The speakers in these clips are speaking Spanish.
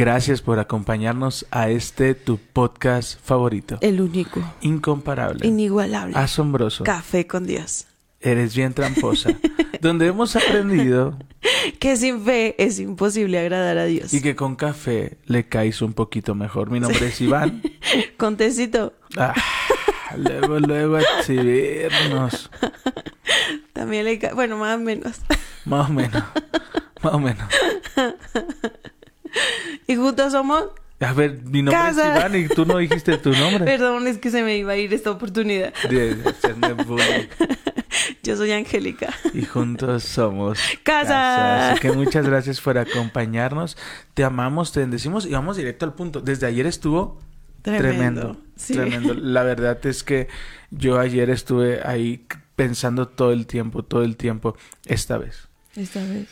Gracias por acompañarnos a este tu podcast favorito. El único, Incomparable. inigualable. asombroso. Café con Dios. Eres bien tramposa. donde hemos aprendido Que sin fe es imposible agradar a Dios. y que con café le caes un poquito mejor. Mi nombre es Iván. Con tecito Ah, luego, luego exhibirnos. también le ca- Bueno, más o menos. Más o menos. Más o menos. Y juntos somos... A ver, mi nombre Casa. es Iván y tú no dijiste tu nombre. Perdón, es que se me iba a ir esta oportunidad. De hacerme bullying. Yo soy Angélica. Y juntos somos Casa. Así que muchas gracias por acompañarnos. Te amamos, te bendecimos y vamos directo al punto. Desde ayer estuvo Tremendo. tremendo. Sí. Tremendo. La verdad es que yo ayer estuve ahí pensando todo el tiempo, todo el tiempo. Esta vez. Esta vez.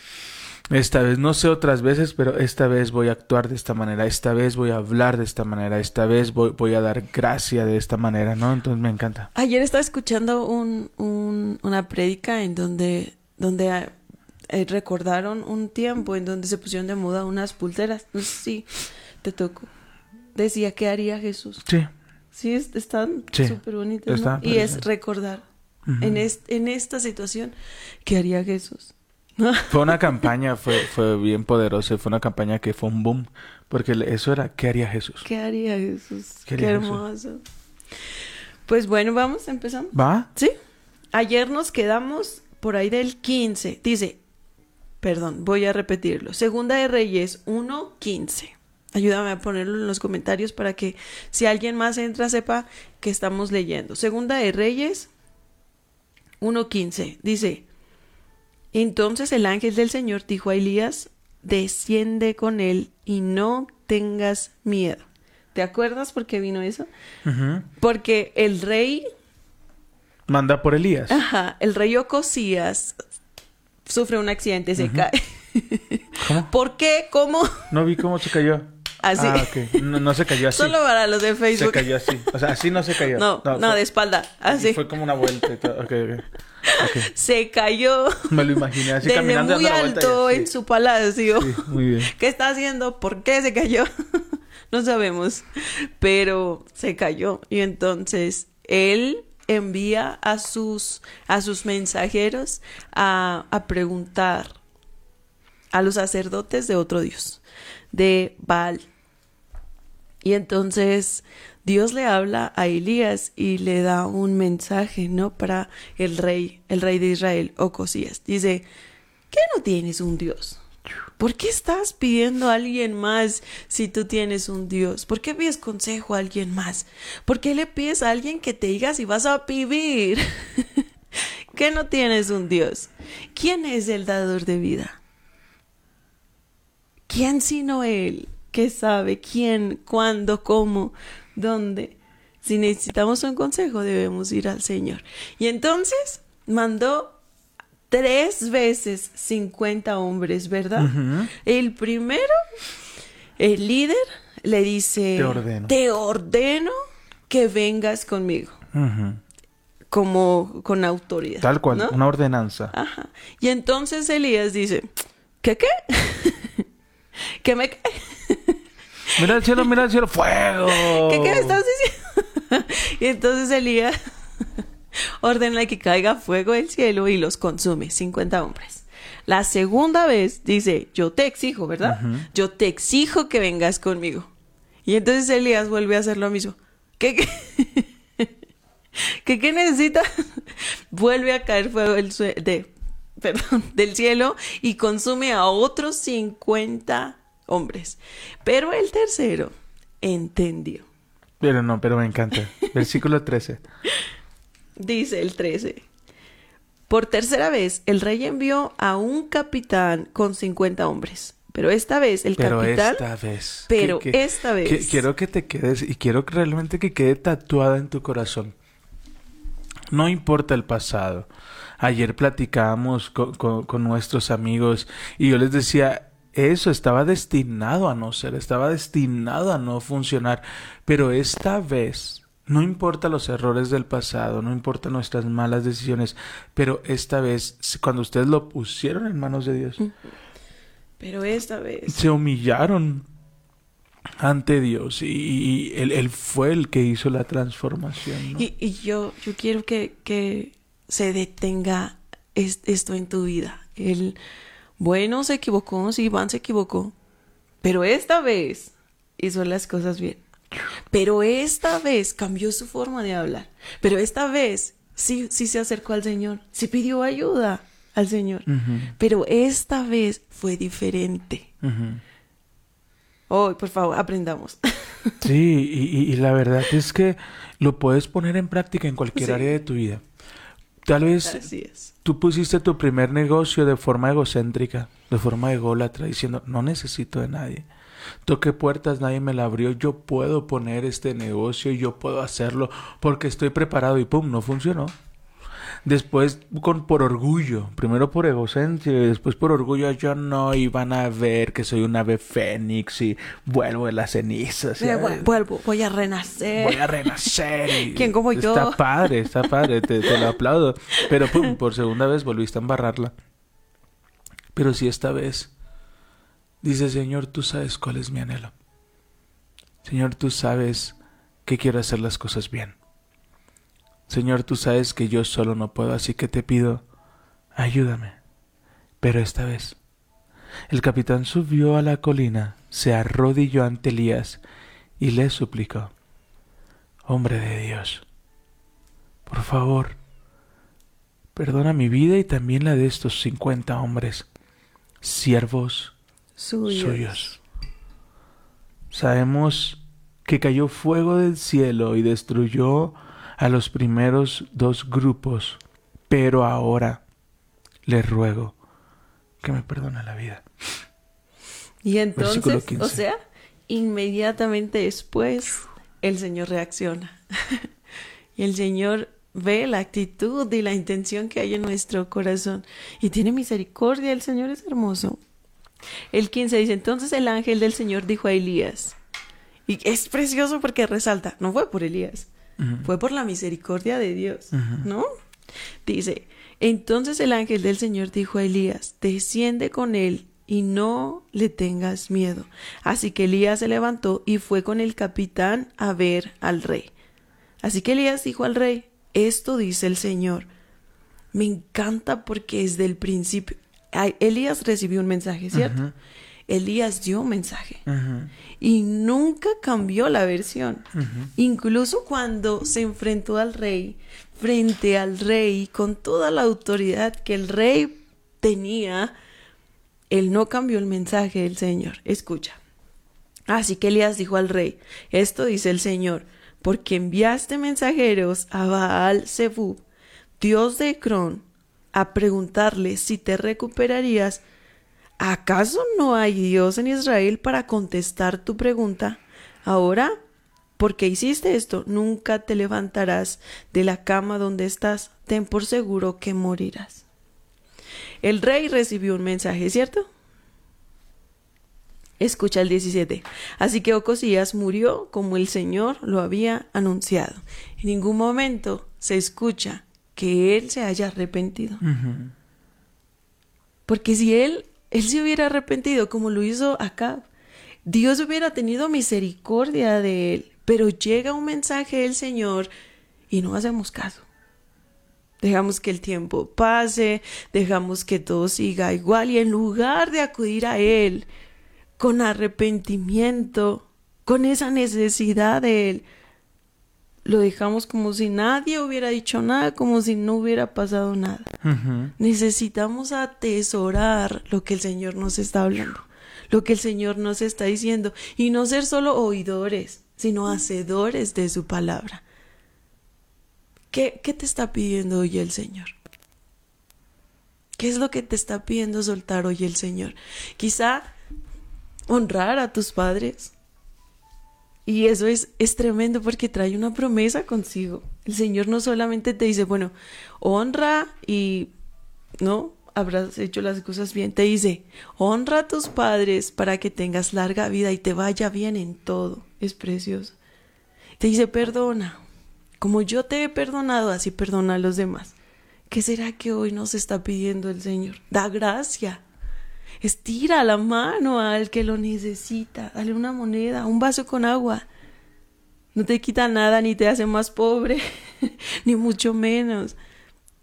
Esta vez, no sé otras veces, pero esta vez voy a actuar de esta manera, esta vez voy a hablar de esta manera, esta vez voy, voy a dar gracia de esta manera, ¿no? Entonces me encanta. Ayer estaba escuchando un, un- una prédica en donde, donde eh, recordaron un tiempo en donde se pusieron de moda unas pulseras. No sé si te tocó. Decía, ¿qué haría Jesús? Sí. Sí, es- están Sí, súper bonitas. ¿no? están Y es recordar en, es- en esta situación, ¿qué haría Jesús? Fue una campaña, fue, fue bien poderosa, fue una campaña que fue un boom, porque eso era, ¿qué haría Jesús? ¿Qué haría Jesús? ¿Qué Qué, haría Jesús? hermoso. Pues bueno, vamos, empezamos. ¿Va? Sí. Ayer nos quedamos por ahí del 15. Dice, perdón, voy a repetirlo. Segunda de Reyes 1.15. Ayúdame a ponerlo en los comentarios para que si alguien más entra sepa que estamos leyendo. Segunda de Reyes 1.15. Dice, entonces el ángel del Señor dijo a Elías, desciende con él y no tengas miedo. ¿Te acuerdas por qué vino eso? Porque el rey Manda por Elías. Ajá, el rey Ocosías sufre un accidente, se cae. ¿Cómo? ¿Por qué? ¿Cómo? No vi cómo se cayó. Así. Ah, ok. No, no se cayó así. Solo para los de Se Facebook. cayó así. O sea, así no se cayó. No, no, fue- de espalda, así. Fue como una vuelta y todo. Ok, ok. Ok. Se cayó Me lo imaginé así desde caminando muy alto en su palacio. Sí, muy bien. ¿Qué está haciendo? ¿Por qué se cayó? no sabemos. Pero se cayó. Y entonces él envía a sus, a sus mensajeros a, a preguntar a los sacerdotes de otro dios, de Baal. Y entonces Dios le habla a Elías y le da un mensaje, ¿no? Para el rey, el rey de Israel, Ocosías. Dice, ¿qué no tienes un Dios? ¿Por qué estás pidiendo a alguien más si tú tienes un Dios? ¿Por qué pides consejo a alguien más? ¿Por qué le pides a alguien que te diga si vas a vivir? ¿Qué no tienes un Dios? ¿Quién es el dador de vida? ¿Quién sino Él? Que sabe quién, cuándo, cómo, dónde? Si necesitamos un consejo, debemos ir al Señor. Y entonces mandó tres veces 50 hombres, ¿verdad? El primero, el líder, le dice, Te ordeno. te ordeno que vengas conmigo, como con autoridad. Tal cual, ¿no? una ordenanza. Ajá. Y entonces Elías dice, ¿qué qué? ¿Qué me qué? Mira el cielo, mira el cielo, fuego. ¿Qué, qué me estás diciendo? y entonces Elías ordena que caiga fuego del cielo y los consume, 50 hombres. La segunda vez dice, yo te exijo, ¿verdad? Yo te exijo que vengas conmigo. Y entonces Elías vuelve a hacer lo mismo. ¿Qué, qué? ¿Qué, qué necesita? vuelve a caer fuego del, sue- de, perdón, del cielo y consume a otros 50 hombres. Pero el tercero entendió. Pero no, pero me encanta. Versículo 13. Dice el 13. Por tercera vez, el rey envió a un capitán con 50 hombres. Pero esta vez el Pero capitán... esta vez. Pero que- que- esta vez... que quiero que te quedes y quiero que realmente que quede tatuada en tu corazón. No importa el pasado. Ayer platicábamos con, con- con nuestros amigos y yo les decía, eso estaba destinado a no ser, estaba destinado a no funcionar. Pero esta vez, no importa los errores del pasado, no importa nuestras malas decisiones, pero esta vez, cuando ustedes lo pusieron en manos de Dios, Pero esta vez, se humillaron ante Dios y, y él, él fue el que hizo la transformación. ¿no? y, y yo, yo quiero que, que se detenga es- esto en tu vida. El bueno se equivocó, sí, Iván se equivocó, pero esta vez hizo las cosas bien. Pero esta vez cambió su forma de hablar. Pero esta vez sí, sí se acercó al Señor, sí pidió ayuda al Señor. Pero esta vez fue diferente. ujú. Oh, por favor, aprendamos. Sí, y, y- y la verdad es que lo puedes poner en práctica en cualquier Sí. área de tu vida. Tal vez Así es. tú pusiste tu primer negocio de forma egocéntrica, de forma ególatra, diciendo, no necesito de nadie. Toqué puertas, nadie me la abrió, yo puedo poner este negocio, yo puedo hacerlo porque estoy preparado y pum, no funcionó. Después con por orgullo, primero por egocentria y después por orgullo yo no iban a ver que soy un ave fénix y vuelvo de las cenizas. vu- vuelvo, voy a renacer. voy a renacer. ¿Quién como yo? Está padre, está padre, te, te lo aplaudo. Pero pum, por segunda vez volviste a embarrarla. Pero si esta vez dice, Señor, tú sabes cuál es mi anhelo. Señor, tú sabes que quiero hacer las cosas bien. Señor, tú sabes que yo solo no puedo, así que te pido, ayúdame. Pero esta vez, el capitán subió a la colina, se arrodilló ante Elías y le suplicó, Hombre de Dios, por favor, perdona mi vida y también la de estos cincuenta hombres, siervos Suyos. suyos. Sabemos que cayó fuego del cielo y destruyó a los primeros dos grupos, pero ahora le ruego que me perdone la vida. Y entonces, Versículo 15. o sea, inmediatamente después, el Señor reacciona. y el Señor ve la actitud y la intención que hay en nuestro corazón. Y tiene misericordia, el Señor es hermoso. El 15 dice, entonces el ángel del Señor dijo a Elías, y es precioso porque resalta, no fue por Elías, fue por la misericordia de Dios, ¿no? Dice, entonces el ángel del Señor dijo a Elías, desciende con él y no le tengas miedo. Así que Elías se levantó y fue con el capitán a ver al rey. Así que Elías dijo al rey, esto dice el Señor. Me encanta porque desde el principio, Elías recibió un mensaje, ¿cierto? Elías dio un mensaje y nunca cambió la versión. Incluso cuando se enfrentó al rey, frente al rey, con toda la autoridad que el rey tenía, él no cambió el mensaje del Señor. Escucha. Así que Elías dijo al rey, esto dice el Señor, porque enviaste mensajeros a Baal Zebub, dios de Ecrón, a preguntarle si te recuperarías. ¿Acaso no hay Dios en Israel para contestar tu pregunta? Ahora, porque hiciste esto, nunca te levantarás de la cama donde estás. Ten por seguro que morirás. El rey recibió un mensaje, ¿cierto? Escucha el 17. Así que Ocosías murió como el Señor lo había anunciado. En ningún momento se escucha que él se haya arrepentido. Porque si él, él se hubiera arrepentido como lo hizo acá, Dios hubiera tenido misericordia de él. Pero llega un mensaje del Señor y no hacemos caso. Dejamos que el tiempo pase, dejamos que todo siga igual y en lugar de acudir a Él con arrepentimiento, con esa necesidad de Él, lo dejamos como si nadie hubiera dicho nada, como si no hubiera pasado nada. Necesitamos atesorar lo que el Señor nos está hablando, lo que el Señor nos está diciendo y no ser solo oidores, sino hacedores de su palabra. ¿Qué, ¿Qué te está pidiendo hoy el Señor? ¿Qué es lo que te está pidiendo soltar hoy el Señor? Quizá honrar a tus padres. Y eso es, es tremendo porque trae una promesa consigo. El Señor no solamente te dice, bueno, honra y, ¿no? Habrás hecho las cosas bien. Te dice, honra a tus padres para que tengas larga vida y te vaya bien en todo. Es precioso. Te dice, perdona. Como yo te he perdonado, así perdona a los demás. ¿Qué será que hoy nos está pidiendo el Señor? Da gracia. Estira la mano al que lo necesita. Dale una moneda, un vaso con agua. No te quita nada ni te hace más pobre, ni mucho menos.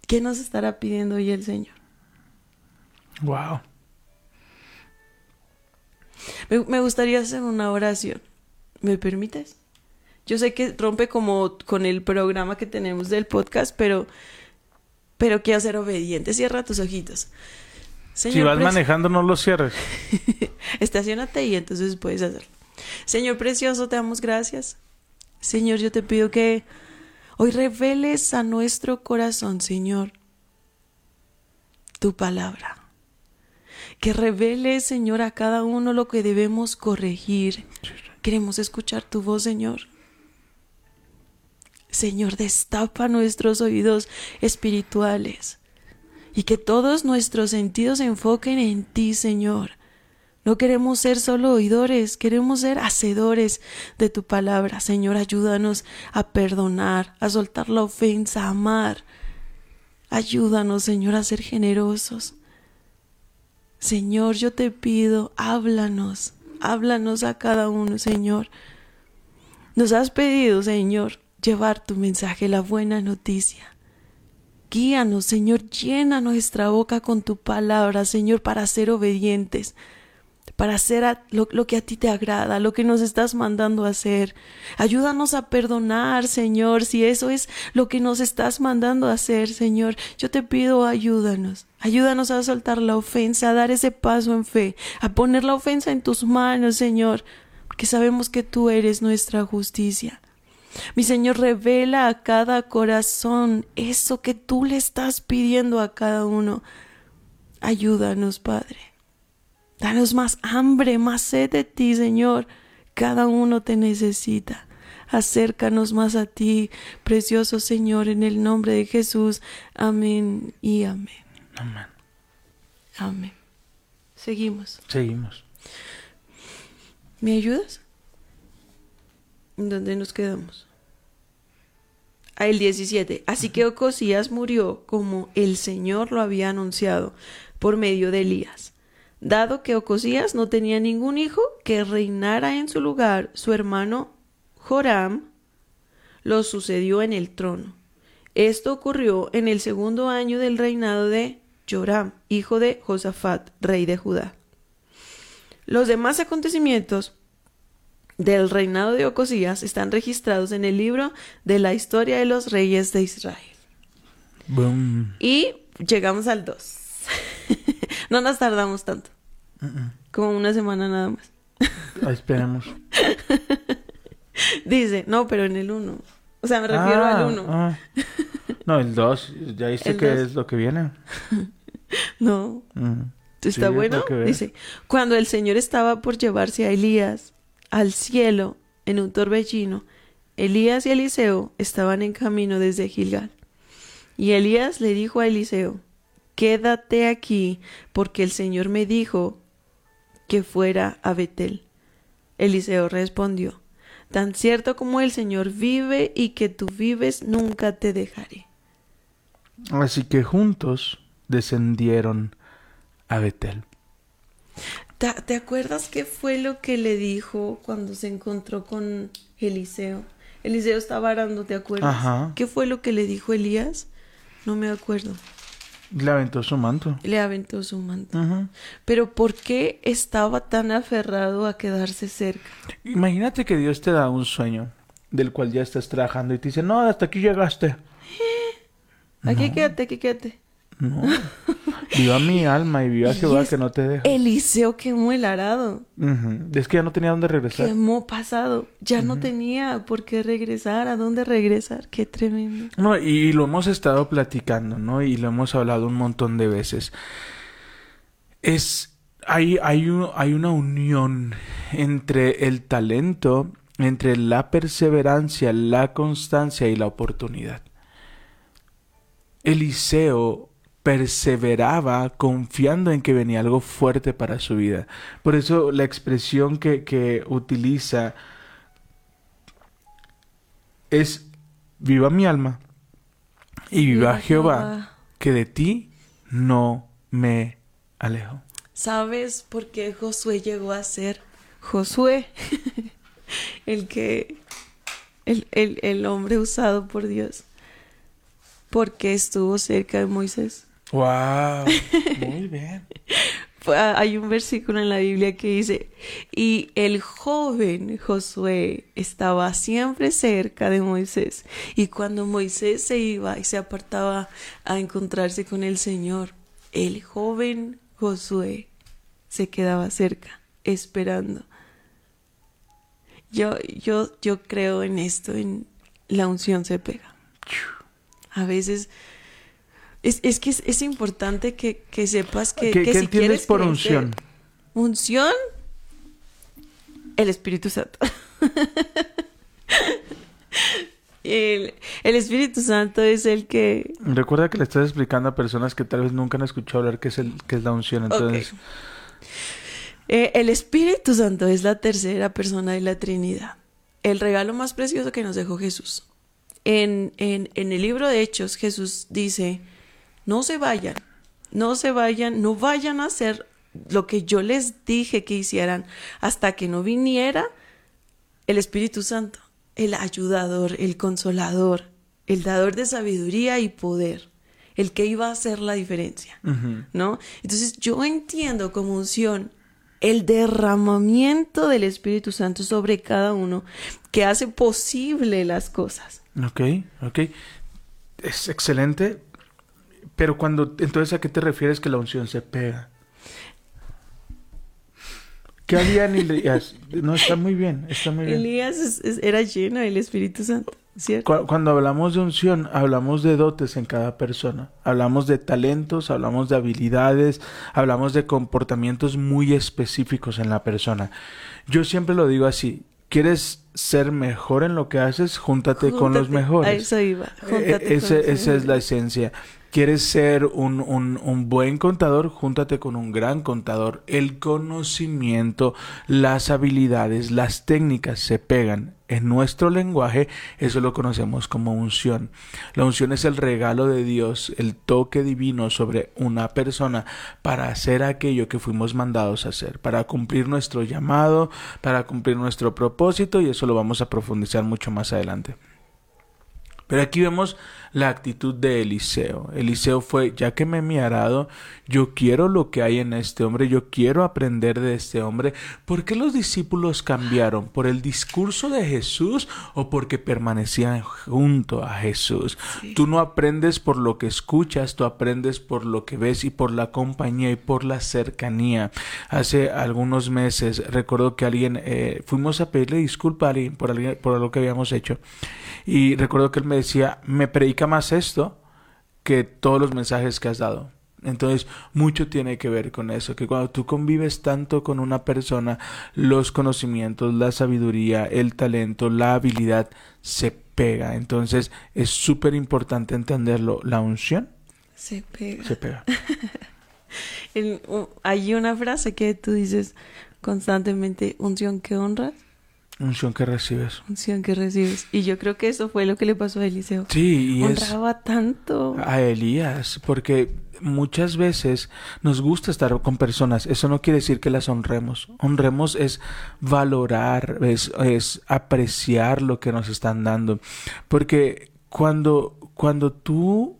¿Qué nos estará pidiendo hoy el Señor? Wow. Me, me gustaría hacer una oración. ¿Me permites? Yo sé que rompe como con el programa que tenemos del podcast, pero, pero quiero ser obediente. Cierra tus ojitos. Si vas manejando, no lo cierres. Estacionate y entonces puedes hacerlo. Señor precioso, te damos gracias. Señor, yo te pido que hoy reveles a nuestro corazón, Señor, tu palabra. Que reveles, Señor, a cada uno lo que debemos corregir. Queremos escuchar tu voz, Señor. Señor, destapa nuestros oídos espirituales y que todos nuestros sentidos se enfoquen en ti, Señor. No queremos ser solo oidores, queremos ser hacedores de tu palabra. Señor, ayúdanos a perdonar, a soltar la ofensa, a amar. Ayúdanos, Señor, a ser generosos. Señor, yo te pido, háblanos, háblanos a cada uno, Señor. Nos has pedido, Señor, llevar tu mensaje, la buena noticia. Guíanos, Señor, llena nuestra boca con tu palabra, Señor, para ser obedientes, para hacer lo que a ti te agrada, lo que nos estás mandando a hacer. Ayúdanos a perdonar, Señor, si eso es lo que nos estás mandando a hacer, Señor. Yo te pido, ayúdanos. Ayúdanos a soltar la ofensa, a dar ese paso en fe, a poner la ofensa en tus manos, Señor, porque sabemos que tú eres nuestra justicia. Mi Señor, revela a cada corazón eso que tú le estás pidiendo a cada uno. Ayúdanos, Padre. Danos más hambre, más sed de ti, Señor. Cada uno te necesita. Acércanos más a ti, precioso Señor, en el nombre de Jesús. Amén y amén. Amén. Amén. Seguimos. Seguimos. ¿Me ayudas? ¿En dónde nos quedamos? A el 17. Así que Ocosías murió como el Señor lo había anunciado por medio de Elías. Dado que Ocosías no tenía ningún hijo que reinara en su lugar, su hermano Joram lo sucedió en el trono. Esto ocurrió en el segundo año del reinado de Joram, hijo de Josafat, rey de Judá. Los demás acontecimientos del reinado de Ocosías están registrados en el libro de la historia de los reyes de Israel. Boom. Y llegamos al 2. no nos tardamos tanto. Como una semana nada más. Ah, esperemos. Dice, no, pero en el 1. O sea, me refiero Ah, al 1. ah. No, el 2. Ya viste que dos. es lo que viene. No, Mm. ¿está Sí, bueno? Dice, cuando el Señor estaba por llevarse a Elías al cielo en un torbellino, Elías y Eliseo estaban en camino desde Gilgal. Y Elías le dijo a Eliseo, quédate aquí, porque el Señor me dijo que fuera a Betel. Eliseo respondió, tan cierto como el Señor vive y que tú vives, nunca te dejaré. Así que juntos descendieron a Betel. ¿Te, acuerdas qué fue lo que le dijo cuando se encontró con Eliseo? Eliseo estaba arando, ¿te acuerdas? Ajá. ¿Qué fue lo que le dijo Elías? No me acuerdo. Le aventó su manto. Le aventó su manto. Ujú. Pero ¿por qué estaba tan aferrado a quedarse cerca? Imagínate que Dios te da un sueño del cual ya estás trabajando y te dice, no, hasta aquí llegaste. Aquí quédate, aquí quédate. No. Viva mi alma y viva Jehová que no te deja. Eliseo quemó el arado. Es que ya no tenía dónde regresar. Quemó pasado. Ya no tenía por qué regresar. ¿A dónde regresar? Qué tremendo. No, y lo hemos estado platicando, ¿no? Y lo hemos hablado un montón de veces. Es. Hay, hay, un- hay una unión entre el talento entre la perseverancia, la constancia y la oportunidad. Eliseo perseveraba confiando en que venía algo fuerte para su vida. Por eso la expresión que, que utiliza es viva mi alma y viva, Viva Jehová, Jehová. que de ti no me alejo. ¿Sabes por qué Josué llegó a ser Josué? el que. El, el, el hombre usado por Dios. Porque estuvo cerca de Moisés. Wow, muy bien. Fue- Hay un versículo en la Biblia que dice, y el joven Josué estaba siempre cerca de Moisés. Y cuando Moisés se iba y se apartaba a encontrarse con el Señor, el joven Josué se quedaba cerca, esperando. Yo, yo, yo creo en esto, en la unción se pega. A veces... Es, es que es, es importante que, que sepas que, ¿Qué, que qué si entiendes quieres por crecer- unción? Unción, el Espíritu Santo. el, el Espíritu Santo es el que... Recuerda que le estás explicando a personas que tal vez nunca han escuchado hablar qué es, el, qué es la unción. Entonces, eh, el Espíritu Santo es la tercera persona de la Trinidad. El regalo más precioso que nos dejó Jesús. En, en, en el libro de Hechos, Jesús dice, no se vayan, no se vayan, no vayan a hacer lo que yo les dije que hicieran hasta que no viniera el Espíritu Santo, el ayudador, el consolador, el dador de sabiduría y poder, el que iba a hacer la diferencia. ¿no? Entonces yo entiendo como unción el derramamiento del Espíritu Santo sobre cada uno que hace posible las cosas. ok, ok. Es excelente. Pero cuando, entonces, ¿a qué te refieres que la unción se pega? ¿Qué harían Elías? No, está muy bien, está muy bien. Elías es- es- era lleno del Espíritu Santo, ¿cierto? Cu- Cuando hablamos de unción, hablamos de dotes en cada persona. Hablamos de talentos, hablamos de habilidades, hablamos de comportamientos muy específicos en la persona. Yo siempre lo digo así, ¿quieres ser mejor en lo que haces? Júntate, con los Júntate. A mejores. eso iba. Eh, Júntate ese- los esa es la mejores. esencia. ¿Quieres ser un, un- un buen contador? Júntate con un gran contador. El conocimiento, las habilidades, las técnicas se pegan. En nuestro lenguaje eso lo conocemos como unción. La unción es el regalo de Dios, el toque divino sobre una persona para hacer aquello que fuimos mandados a hacer, para cumplir nuestro llamado, para cumplir nuestro propósito y eso lo vamos a profundizar mucho más adelante. Pero aquí vemos la actitud de Eliseo. Eliseo fue, ya que me he mi arado, yo quiero lo que hay en este hombre, yo quiero aprender de este hombre. ¿Por qué los discípulos cambiaron? ¿Por el discurso de Jesús o porque permanecían junto a Jesús? Tú no aprendes por lo que escuchas, tú aprendes por lo que ves y por la compañía y por la cercanía. Hace algunos meses recuerdo que alguien, eh, fuimos a pedirle disculpa a alguien por, alguien por lo que habíamos hecho. Y recuerdo que él me decía, me predica más esto que todos los mensajes que has dado. Entonces, mucho tiene que ver con eso, que cuando tú convives tanto con una persona, los conocimientos, la sabiduría, el talento, la habilidad se pega. Entonces, es súper importante entenderlo. La unción Se pega. se pega. El- hay una frase que tú dices constantemente, unción que honras, Unción que recibes. unción que recibes. Y yo creo que eso fue lo que le pasó a Eliseo. Sí, y es Honraba tanto. a Elías, porque muchas veces nos gusta estar con personas. Eso no quiere decir que las honremos. Honremos es valorar, es, es apreciar lo que nos están dando. Porque cuando, cuando tú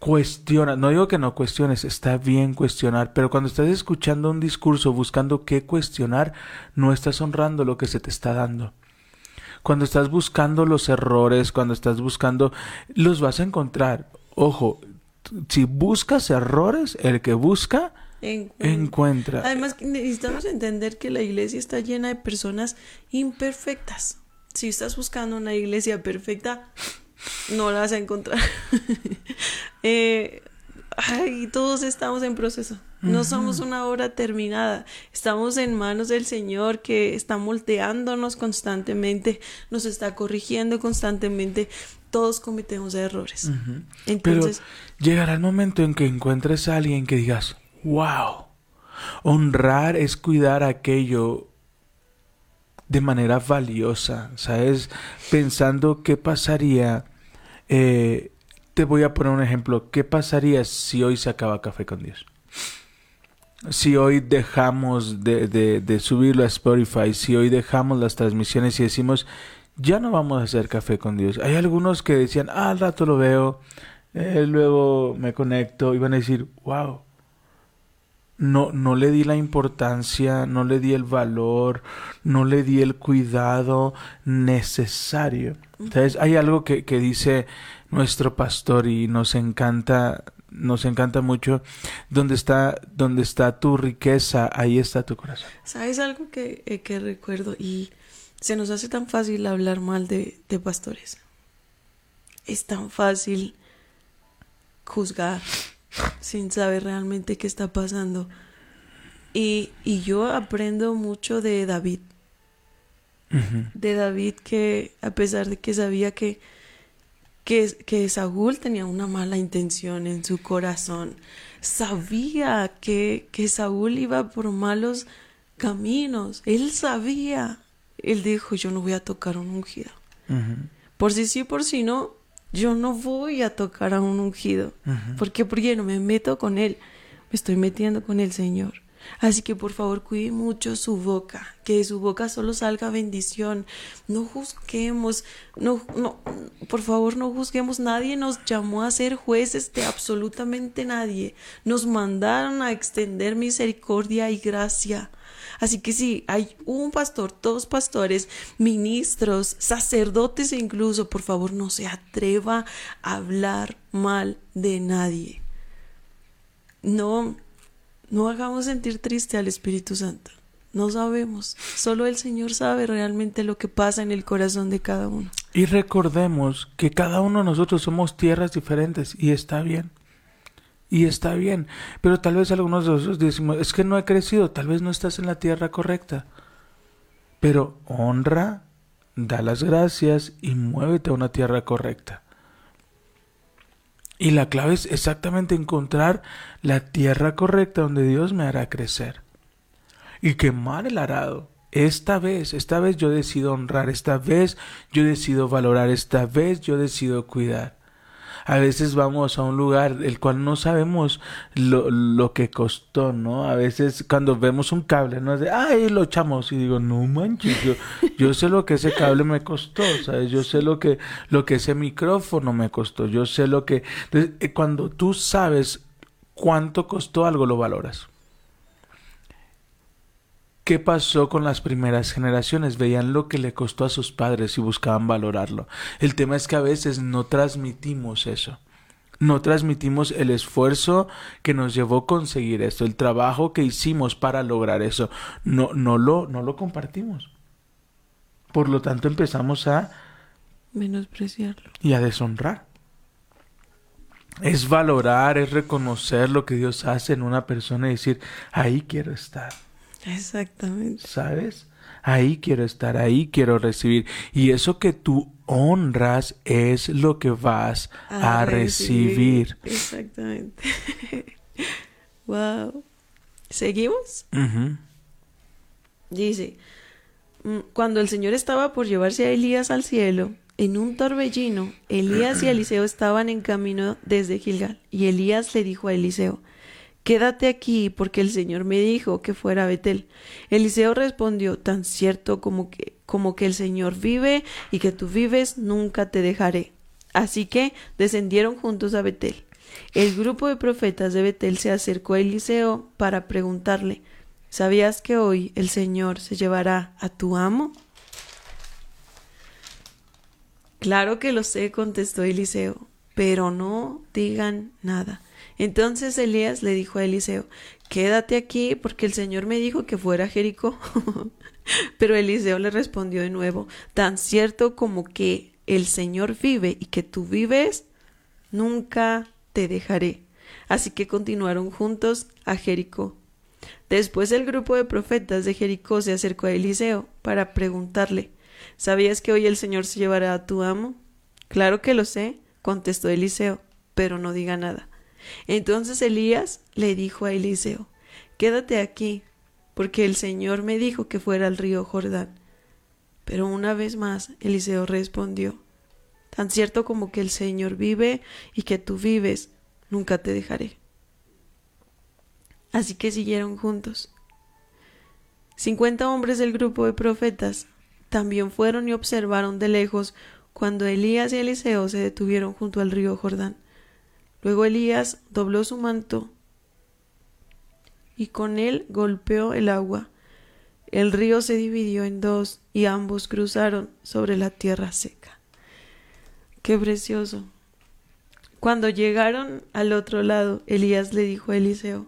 cuestionas, no digo que no cuestiones, está bien cuestionar, pero cuando estás escuchando un discurso buscando qué cuestionar, no estás honrando lo que se te está dando. Cuando estás buscando los errores, cuando estás buscando, los vas a encontrar. Ojo, si buscas errores, el que busca, Encuentra. encuentra. Además, necesitamos entender que la iglesia está llena de personas imperfectas. Si estás buscando una iglesia perfecta, no la vas a encontrar. Eh, ay, todos estamos en proceso. No somos una obra terminada. Estamos en manos del Señor que está moldeándonos constantemente, nos está corrigiendo constantemente. Todos cometemos errores. Pero Entonces, llegará el momento en que encuentres a alguien que digas, wow, honrar es cuidar aquello de manera valiosa, ¿sabes? Pensando qué pasaría, eh, te voy a poner un ejemplo, ¿qué pasaría si hoy se acaba Café con Dios? Si hoy dejamos de, de, de subirlo a Spotify, si hoy dejamos las transmisiones y decimos, ya no vamos a hacer café con Dios. Hay algunos que decían, ah, al rato lo veo, eh, luego me conecto y van a decir, wow, no, no le di la importancia, no le di el valor, no le di el cuidado necesario. Entonces, hay algo que, que dice nuestro pastor y nos encanta, nos encanta mucho, donde está, donde está tu riqueza, ahí está tu corazón. ¿sabes algo que, eh, que recuerdo? Y se nos hace tan fácil hablar mal de, de pastores. Es tan fácil juzgar sin saber realmente qué está pasando. Y, y yo aprendo mucho de David. De David que a pesar de que sabía que, que, que Saúl tenía una mala intención en su corazón, sabía que, que Saúl iba por malos caminos. Él sabía. Él dijo, yo no voy a tocar un ungido. Por si sí, por si no, yo no voy a tocar a un ungido. ¿Por qué? Porque no me meto con él. Me estoy metiendo con el Señor. Así que por favor cuide mucho su boca, que de su boca solo salga bendición. No juzguemos, no, no, por favor no juzguemos. Nadie nos llamó a ser jueces de absolutamente nadie. Nos mandaron a extender misericordia y gracia. Así que si hay un pastor, dos pastores, ministros, sacerdotes incluso, por favor no se atreva a hablar mal de nadie. No, no hagamos sentir triste al Espíritu Santo. No sabemos. Solo el Señor sabe realmente lo que pasa en el corazón de cada uno. Y recordemos que cada uno de nosotros somos tierras diferentes y está bien. Y está bien. Pero tal vez algunos de nosotros decimos, es que no he crecido, tal vez no estás en la tierra correcta. Pero honra, da las gracias y muévete a una tierra correcta. Y la clave es exactamente encontrar la tierra correcta donde Dios me hará crecer. Y quemar el arado. Esta vez, esta vez yo decido honrar, esta vez yo decido valorar, esta vez yo decido cuidar. A veces vamos a un lugar el cual no sabemos lo, lo que costó, ¿no? A veces cuando vemos un cable, ¿no? Es de, ay, lo echamos. Y digo, no manches, yo, yo sé lo que ese cable me costó, ¿sabes? Yo sé lo que, lo que ese micrófono me costó, yo sé lo que... Entonces, eh, cuando tú sabes cuánto costó algo, lo valoras. ¿Qué pasó con las primeras generaciones? Veían lo que le costó a sus padres y buscaban valorarlo. El tema es que a veces no transmitimos eso. No transmitimos el esfuerzo que nos llevó a conseguir esto, el trabajo que hicimos para lograr eso. No, no, lo, no lo compartimos. Por lo tanto, empezamos a Menospreciarlo. y a deshonrar. Es valorar, es reconocer lo que Dios hace en una persona y decir, ahí quiero estar. Exactamente. ¿sabes? Ahí quiero estar, ahí quiero recibir. Y eso que tú honras es lo que vas a, recibir. Exactamente. wow. ¿Seguimos? Dice, mm, cuando el Señor estaba por llevarse a Elías al cielo, en un torbellino, Elías y Eliseo estaban en camino desde Gilgal. Y Elías le dijo a Eliseo, Quédate aquí porque el Señor me dijo que fuera a Betel. Eliseo respondió, tan cierto como que, como que el Señor vive y que tú vives, nunca te dejaré. Así que descendieron juntos a Betel. El grupo de profetas de Betel se acercó a Eliseo para preguntarle, ¿sabías que hoy el Señor se llevará a tu amo? Claro que lo sé, contestó Eliseo, pero no digan nada. Entonces Elías le dijo a Eliseo, quédate aquí porque el Señor me dijo que fuera a Jericó. Pero Eliseo le respondió de nuevo, tan cierto como que el Señor vive y que tú vives, nunca te dejaré. Así que continuaron juntos a Jericó. Después el grupo de profetas de Jericó se acercó a Eliseo para preguntarle ¿Sabías que hoy el Señor se llevará a tu amo? Claro que lo sé, contestó Eliseo, pero no diga nada. Entonces Elías le dijo a Eliseo Quédate aquí, porque el Señor me dijo que fuera al río Jordán. Pero una vez más Eliseo respondió Tan cierto como que el Señor vive y que tú vives, nunca te dejaré. Así que siguieron juntos. Cincuenta hombres del grupo de profetas también fueron y observaron de lejos cuando Elías y Eliseo se detuvieron junto al río Jordán. Luego Elías dobló su manto y con él golpeó el agua. El río se dividió en dos y ambos cruzaron sobre la tierra seca. Qué precioso. Cuando llegaron al otro lado, Elías le dijo a Eliseo,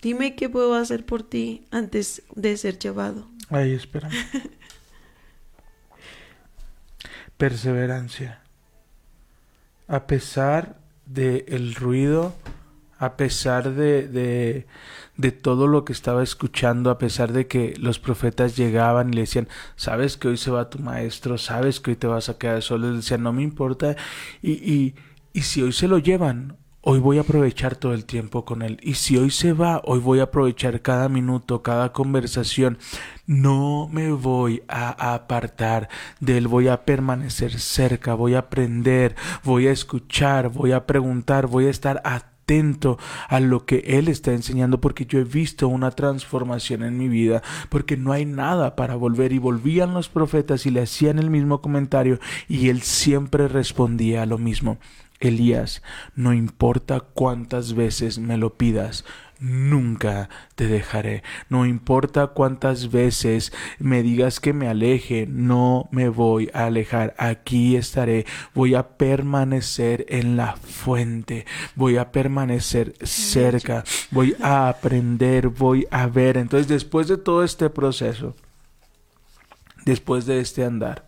Dime qué puedo hacer por ti antes de ser llevado. Ay, espérame. Perseverancia. A pesar del el ruido, a pesar de, de, de, todo lo que estaba escuchando, a pesar de que los profetas llegaban y le decían, sabes que hoy se va tu maestro, sabes que hoy te vas a quedar solo, le decían, no me importa, y, y, y si hoy se lo llevan, hoy voy a aprovechar todo el tiempo con él. Y si hoy se va, hoy voy a aprovechar cada minuto, cada conversación. No me voy a apartar de él, voy a permanecer cerca, voy a aprender, voy a escuchar, voy a preguntar, voy a estar atento a lo que Él está enseñando porque yo he visto una transformación en mi vida, porque no hay nada para volver y volvían los profetas y le hacían el mismo comentario y Él siempre respondía a lo mismo. Elías, no importa cuántas veces me lo pidas, nunca te dejaré. No importa cuántas veces me digas que me aleje, no me voy a alejar. Aquí estaré. Voy a permanecer en la fuente. Voy a permanecer cerca. Voy a aprender. Voy a ver. Entonces, después de todo este proceso, después de este andar,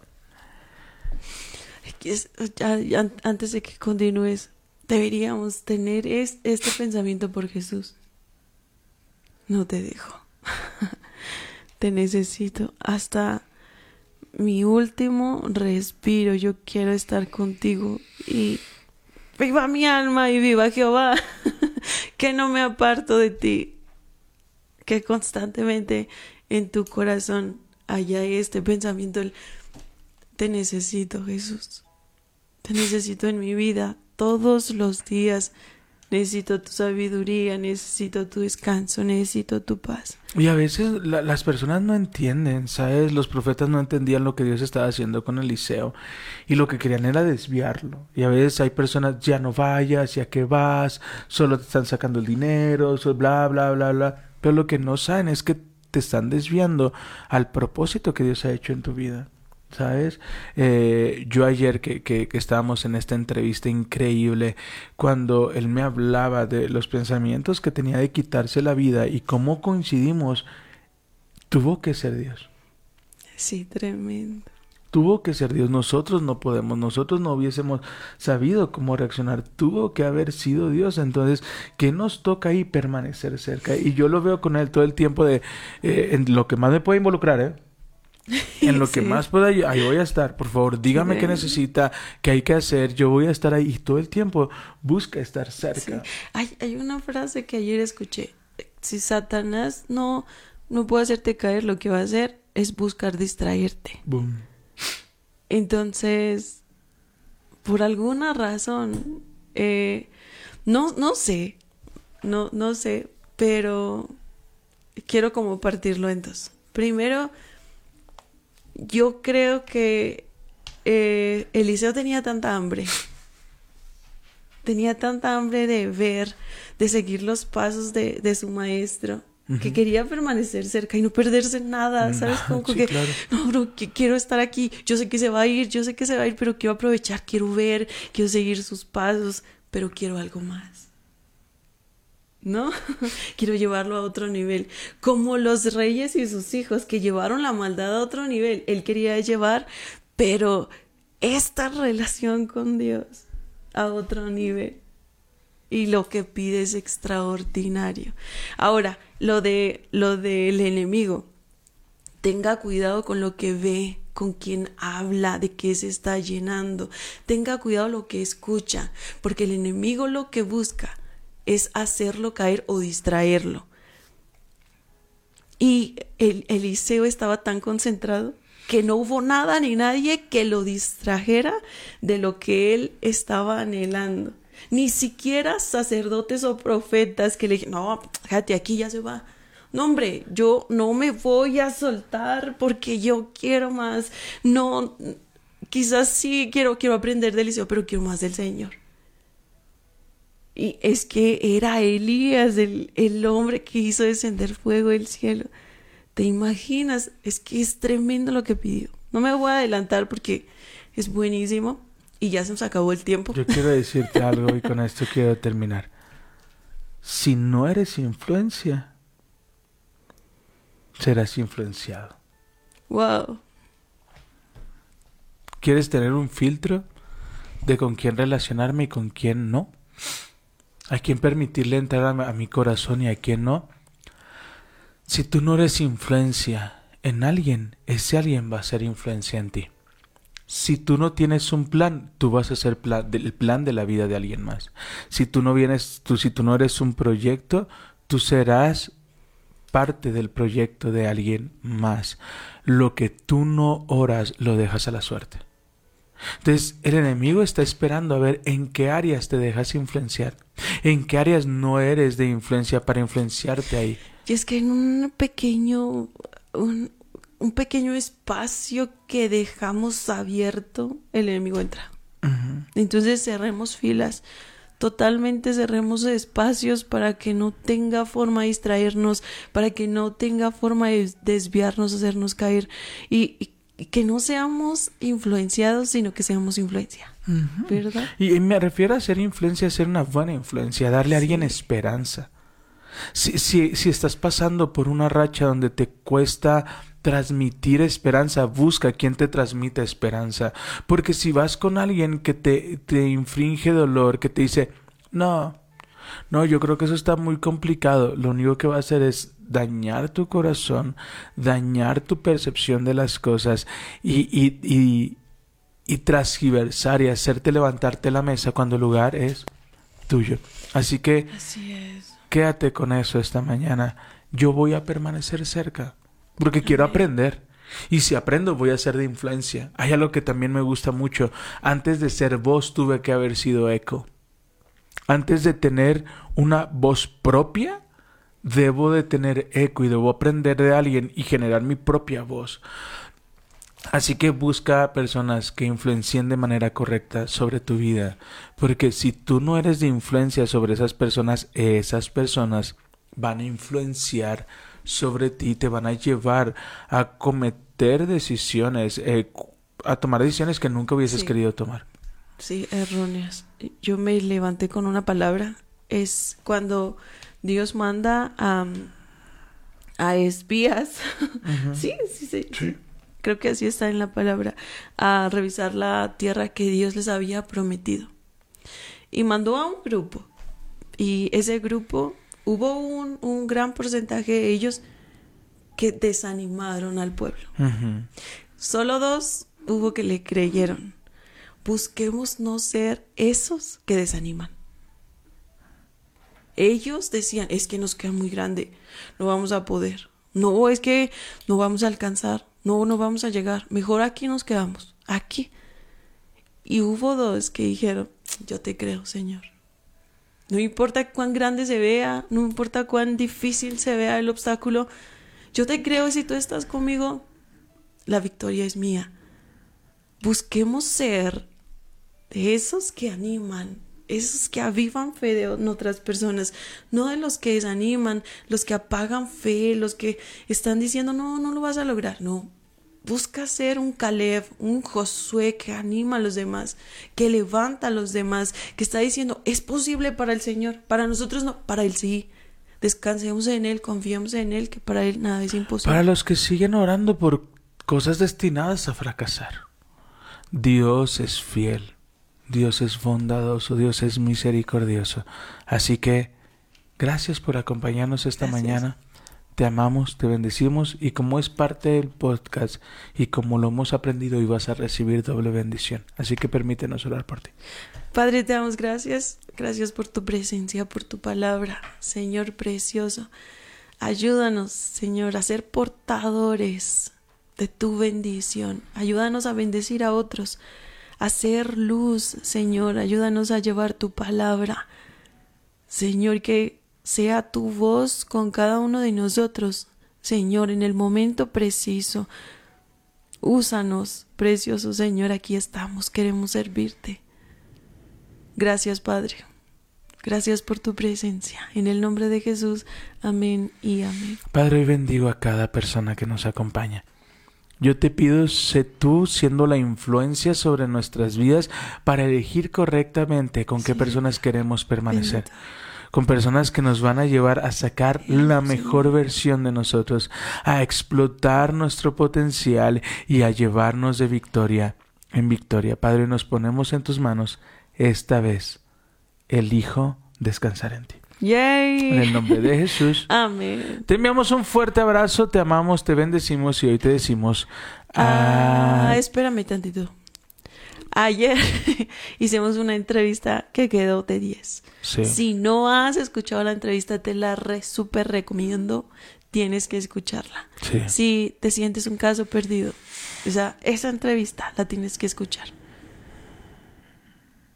antes de que continúes, deberíamos tener este pensamiento por Jesús. No te dejo. te necesito hasta mi último respiro. Yo quiero estar contigo y viva mi alma y viva Jehová. que no me aparto de ti. Que constantemente en tu corazón haya este pensamiento. Te necesito, Jesús. Te necesito en mi vida todos los días. Necesito tu sabiduría, necesito tu descanso, necesito tu paz. Y a veces las personas no entienden, ¿sabes? Los profetas no entendían lo que Dios estaba haciendo con Eliseo y lo que querían era desviarlo. Y a veces hay personas, ya no vayas, ya que vas, solo te están sacando el dinero, bla, bla, bla, bla. Pero lo que no saben es que te están desviando al propósito que Dios ha hecho en tu vida. ¿Sabes? Eh, yo ayer que, que, que, estábamos en esta entrevista increíble, cuando él me hablaba de los pensamientos que tenía de quitarse la vida y cómo coincidimos, tuvo que ser Dios. Sí, tremendo. Tuvo que ser Dios. Nosotros no podemos, nosotros no hubiésemos sabido cómo reaccionar. Tuvo que haber sido Dios. Entonces, ¿qué nos toca ahí permanecer cerca? Y yo lo veo con él todo el tiempo de eh, en lo que más me puede involucrar, ¿eh? En lo que más pueda, ahí voy a estar. Por favor, dígame qué necesita, qué hay que hacer. Yo voy a estar ahí y todo el tiempo busca estar cerca. Hay, hay una frase que ayer escuché. Si Satanás no, no puede hacerte caer, lo que va a hacer es buscar distraerte. Boom. Entonces, por alguna razón, eh, no, no sé, no, no sé, pero quiero como partirlo en dos. Primero, yo creo que eh, Eliseo tenía tanta hambre. Tenía tanta hambre de ver, de seguir los pasos de, de su maestro, que quería permanecer cerca y no perderse nada, ¿sabes? Como que, no, que quiero estar aquí, yo sé que se va a ir, yo sé que se va a ir, pero quiero aprovechar, quiero ver, quiero seguir sus pasos, pero quiero algo más. ¿No? Quiero llevarlo a otro nivel. Como los reyes y sus hijos que llevaron la maldad a otro nivel. Él quería llevar, pero esta relación con Dios a otro nivel. y lo que pide es extraordinario. Ahora, lo de lo del enemigo. Tenga cuidado con lo que ve, con quién habla, de qué se está llenando. Tenga cuidado lo que escucha, porque el enemigo lo que busca es hacerlo caer o distraerlo. Y el, Eliseo estaba tan concentrado que no hubo nada ni nadie que lo distrajera de lo que él estaba anhelando. Ni siquiera sacerdotes o profetas que le dijeron, no, fíjate, aquí ya se va. No, hombre, yo no me voy a soltar porque yo quiero más. No, quizás sí quiero, quiero aprender del liceo, pero quiero más del Señor. Y es que era Elías, el, el hombre que hizo descender fuego del cielo. ¿Te imaginas? Es que es tremendo lo que pidió. No me voy a adelantar porque es buenísimo y ya se nos acabó el tiempo. Yo quiero decirte algo y con esto quiero terminar. Si no eres influencia, serás influenciado. Wow. ¿Quieres tener un filtro de con quién relacionarme y con quién no? ¿A quién permitirle entrar a, mi corazón y a quién no? Si tú no eres influencia en alguien, ese alguien va a ser influencia en ti. Si tú no tienes un plan, tú vas a ser el plan de la vida de alguien más. Si tú no vienes, tú, si tú no eres un proyecto, tú serás parte del proyecto de alguien más. Lo que tú no oras lo dejas a la suerte. Entonces el enemigo está esperando a ver en qué áreas te dejas influenciar, en qué áreas no eres de influencia para influenciarte ahí. Y es que en un pequeño, un, pequeño espacio que dejamos abierto, el enemigo entra. Entonces cerremos filas totalmente cerremos espacios para que no tenga forma de distraernos, para que no tenga forma de desviarnos, hacernos caer y, que no seamos influenciados, sino que seamos influencia. ¿Verdad? Y, me refiero a ser influencia, a ser una buena influencia, darle a alguien esperanza. Si, si, si estás pasando por una racha donde te cuesta transmitir esperanza, busca quien te transmita esperanza. Porque si vas con alguien que te, te infringe dolor, que te dice, no, no, yo creo que eso está muy complicado, lo único que va a hacer es dañar tu corazón, dañar tu percepción de las cosas y, y, y, y transgiversar y hacerte levantarte la mesa cuando el lugar es tuyo. Así que quédate con eso esta mañana. Yo voy a permanecer cerca porque quiero aprender. Y si aprendo voy a ser de influencia. Hay algo que también me gusta mucho. Antes de ser voz tuve que haber sido eco. Antes de tener una voz propia, debo de tener eco y debo aprender de alguien y generar mi propia voz. Así que busca personas que influencien de manera correcta sobre tu vida, porque si tú no eres de influencia sobre esas personas, esas personas van a influenciar sobre ti, te van a llevar a cometer decisiones, eh, a tomar decisiones que nunca hubieses querido tomar. Sí, erróneas. Yo me levanté con una palabra. Es cuando Dios manda a, a espías. sí, sí, sí, Creo que así está en la palabra. A revisar la tierra que Dios les había prometido. Y mandó a un grupo. Y ese grupo hubo un, un gran porcentaje de ellos que desanimaron al pueblo. Solo dos hubo que le creyeron. Busquemos no ser esos que desaniman. Ellos decían, es que nos queda muy grande, no vamos a poder. No, es que no vamos a alcanzar, no, no vamos a llegar. Mejor aquí nos quedamos, aquí. Y hubo dos que dijeron, yo te creo, Señor. No importa cuán grande se vea, no importa cuán difícil se vea el obstáculo, yo te creo si tú estás conmigo, la victoria es mía. Busquemos ser de esos que animan, esos que avivan fe de otras personas, no de los que desaniman, los que apagan fe, los que están diciendo, no, no lo vas a lograr. No, Busca ser un Caleb, un Josué que anima a los demás, que levanta a los demás, que está diciendo, es posible para el Señor, para nosotros no, para Él sí. Descansemos en Él, confiamos en Él, que para Él nada es imposible. Para los que siguen orando por cosas destinadas a fracasar, Dios es fiel. Dios es bondadoso, Dios es misericordioso. Así que gracias por acompañarnos esta Gracias. mañana. Te amamos, te bendecimos y como es parte del podcast y como lo hemos aprendido, hoy vas a recibir doble bendición. Así que permítenos orar por ti. Padre, te damos gracias. Gracias por tu presencia, por tu palabra. Señor precioso, ayúdanos, Señor, a ser portadores de tu bendición. Ayúdanos a bendecir a otros, a ser luz, Señor. Ayúdanos a llevar tu palabra. Señor, que sea tu voz con cada uno de nosotros. Señor, en el momento preciso. Úsanos, precioso Señor, aquí estamos, queremos servirte. Gracias, Padre. Gracias por tu presencia. En el nombre de Jesús, amén y amén. Padre, bendigo a cada persona que nos acompaña. Yo te pido, sé tú siendo la influencia sobre nuestras vidas para elegir correctamente con qué personas queremos permanecer. Bendito. Con personas que nos van a llevar a sacar la Sí. mejor versión de nosotros, a explotar nuestro potencial y a llevarnos de victoria en victoria. Padre, nos ponemos en tus manos. Esta vez elijo descansar en ti. Yay. En el nombre de Jesús. Amén. Te enviamos un fuerte abrazo, te amamos, te bendecimos y hoy te decimos... Ah, ah, espérame tantito. Ayer hicimos una entrevista que quedó de 10. sí. Si no has escuchado la entrevista, te la re, súper recomiendo. Tienes que escucharla. sí. Si te sientes un caso perdido, o sea, esa entrevista la tienes que escuchar.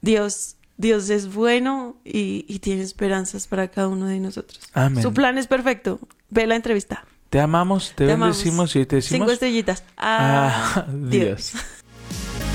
Dios, Dios es bueno y, y tiene esperanzas para cada uno de nosotros. Amén. Su plan es perfecto. Ve la entrevista. Te amamos, te, Te amamos. bendecimos y te decimos... Cinco estrellitas. Ah, Adiós. Dios.